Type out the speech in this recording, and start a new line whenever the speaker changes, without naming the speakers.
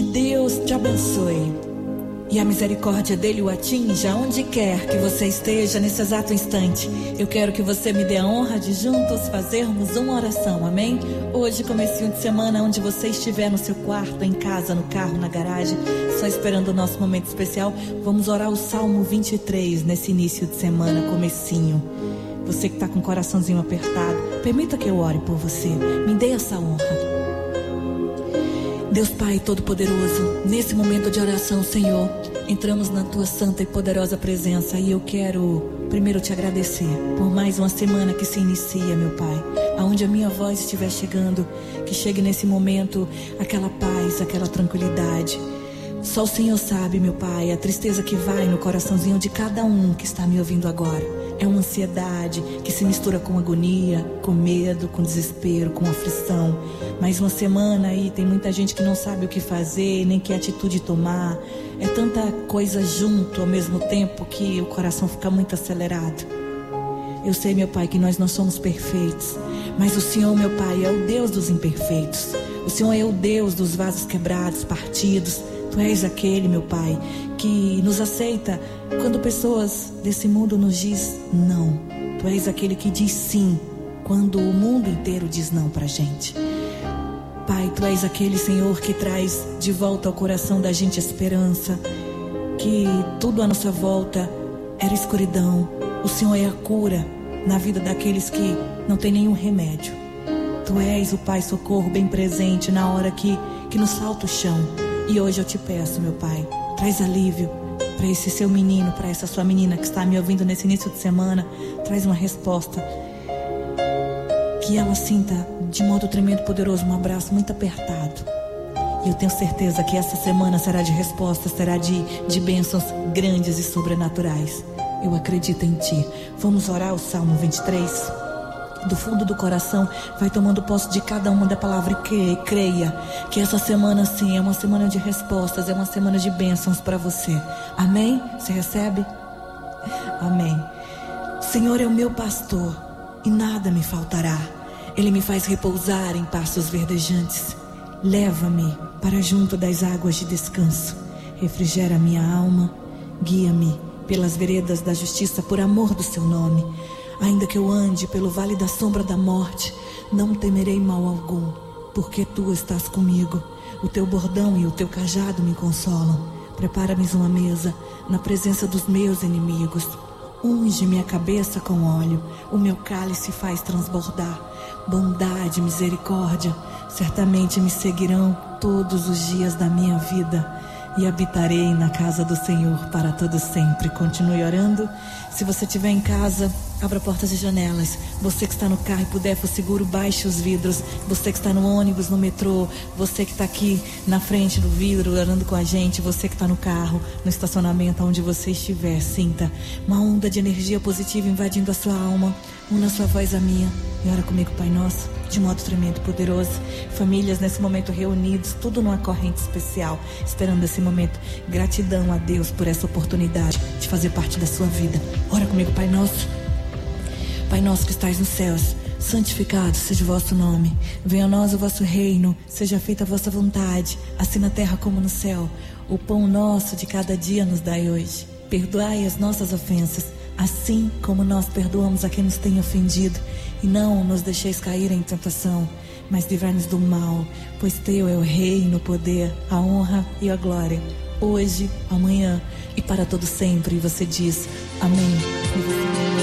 Que Deus te abençoe. E a misericórdia dele o atinja onde quer que você esteja nesse exato instante. Eu quero que você me dê a honra de juntos fazermos uma oração, amém? Hoje, comecinho de semana, onde você estiver no seu quarto, em casa, no carro, na garagem, só esperando o nosso momento especial, vamos orar o Salmo 23 nesse início de semana, comecinho. Você que está com o coraçãozinho apertado, permita que eu ore por você. Me dê essa honra. Deus Pai Todo-Poderoso, nesse momento de oração, Senhor, entramos na tua santa e poderosa presença e eu quero primeiro te agradecer por mais uma semana que se inicia, meu Pai, aonde a minha voz estiver chegando, que chegue nesse momento aquela paz, aquela tranquilidade. Só o Senhor sabe, meu Pai, a tristeza que vai no coraçãozinho de cada um que está me ouvindo agora. É uma ansiedade que se mistura com agonia, com medo, com desespero, com aflição. Mais uma semana aí tem muita gente que não sabe o que fazer, nem que atitude tomar. É tanta coisa junto ao mesmo tempo que o coração fica muito acelerado. Eu sei, meu Pai, que nós não somos perfeitos, mas o Senhor, meu Pai, é o Deus dos imperfeitos. O Senhor é o Deus dos vasos quebrados, partidos. Tu és aquele, meu Pai, que nos aceita quando pessoas desse mundo nos diz não. Tu és aquele que diz sim quando o mundo inteiro diz não pra gente. Pai, tu és aquele Senhor que traz de volta ao coração da gente esperança, que tudo à nossa volta era escuridão. O Senhor é a cura na vida daqueles que não tem nenhum remédio. Tu és o Pai socorro bem presente na hora que, que nos falta o chão. E hoje eu te peço, meu Pai, traz alívio para esse seu menino, para essa sua menina que está me ouvindo nesse início de semana. Traz uma resposta. Que ela sinta de modo tremendo poderoso um abraço muito apertado. E eu tenho certeza que essa semana será de respostas, será de, de bênçãos grandes e sobrenaturais. Eu acredito em ti. Vamos orar o Salmo 23? Do fundo do coração, vai tomando posse de cada uma da palavra e creia que essa semana sim é uma semana de respostas, é uma semana de bênçãos para você. Amém? Você recebe? Amém. Senhor é o meu pastor e nada me faltará. Ele me faz repousar em pastos verdejantes. Leva-me para junto das águas de descanso. Refrigera minha alma. Guia-me pelas veredas da justiça por amor do seu nome. Ainda que eu ande pelo vale da sombra da morte, não temerei mal algum, porque tu estás comigo. O teu bordão e o teu cajado me consolam. Prepara-me uma mesa na presença dos meus inimigos. Unge minha cabeça com óleo, o meu cálice faz transbordar. Bondade e misericórdia certamente me seguirão todos os dias da minha vida e habitarei na casa do Senhor para todo sempre. Continue orando. Se você estiver em casa, Abra portas e janelas. Você que está no carro e puder, for seguro, baixe os vidros. Você que está no ônibus, no metrô. Você que está aqui na frente do vidro, orando com a gente. Você que está no carro, no estacionamento, onde você estiver. Sinta uma onda de energia positiva invadindo a sua alma. Una sua voz à minha. E ora comigo, Pai Nosso, de modo tremendo e poderoso. Famílias nesse momento reunidos, tudo numa corrente especial. Esperando esse momento. Gratidão a Deus por essa oportunidade de fazer parte da sua vida. Ora comigo, Pai Nosso. Pai nosso que estais nos céus, santificado seja o vosso nome. Venha a nós o vosso reino, seja feita a vossa vontade, assim na terra como no céu. O pão nosso de cada dia nos dai hoje. Perdoai as nossas ofensas, assim como nós perdoamos a quem nos tem ofendido. E não nos deixeis cair em tentação, mas livrai-nos do mal, pois teu é o reino, o poder, a honra e a glória, hoje, amanhã e para todo sempre. E você diz: Amém.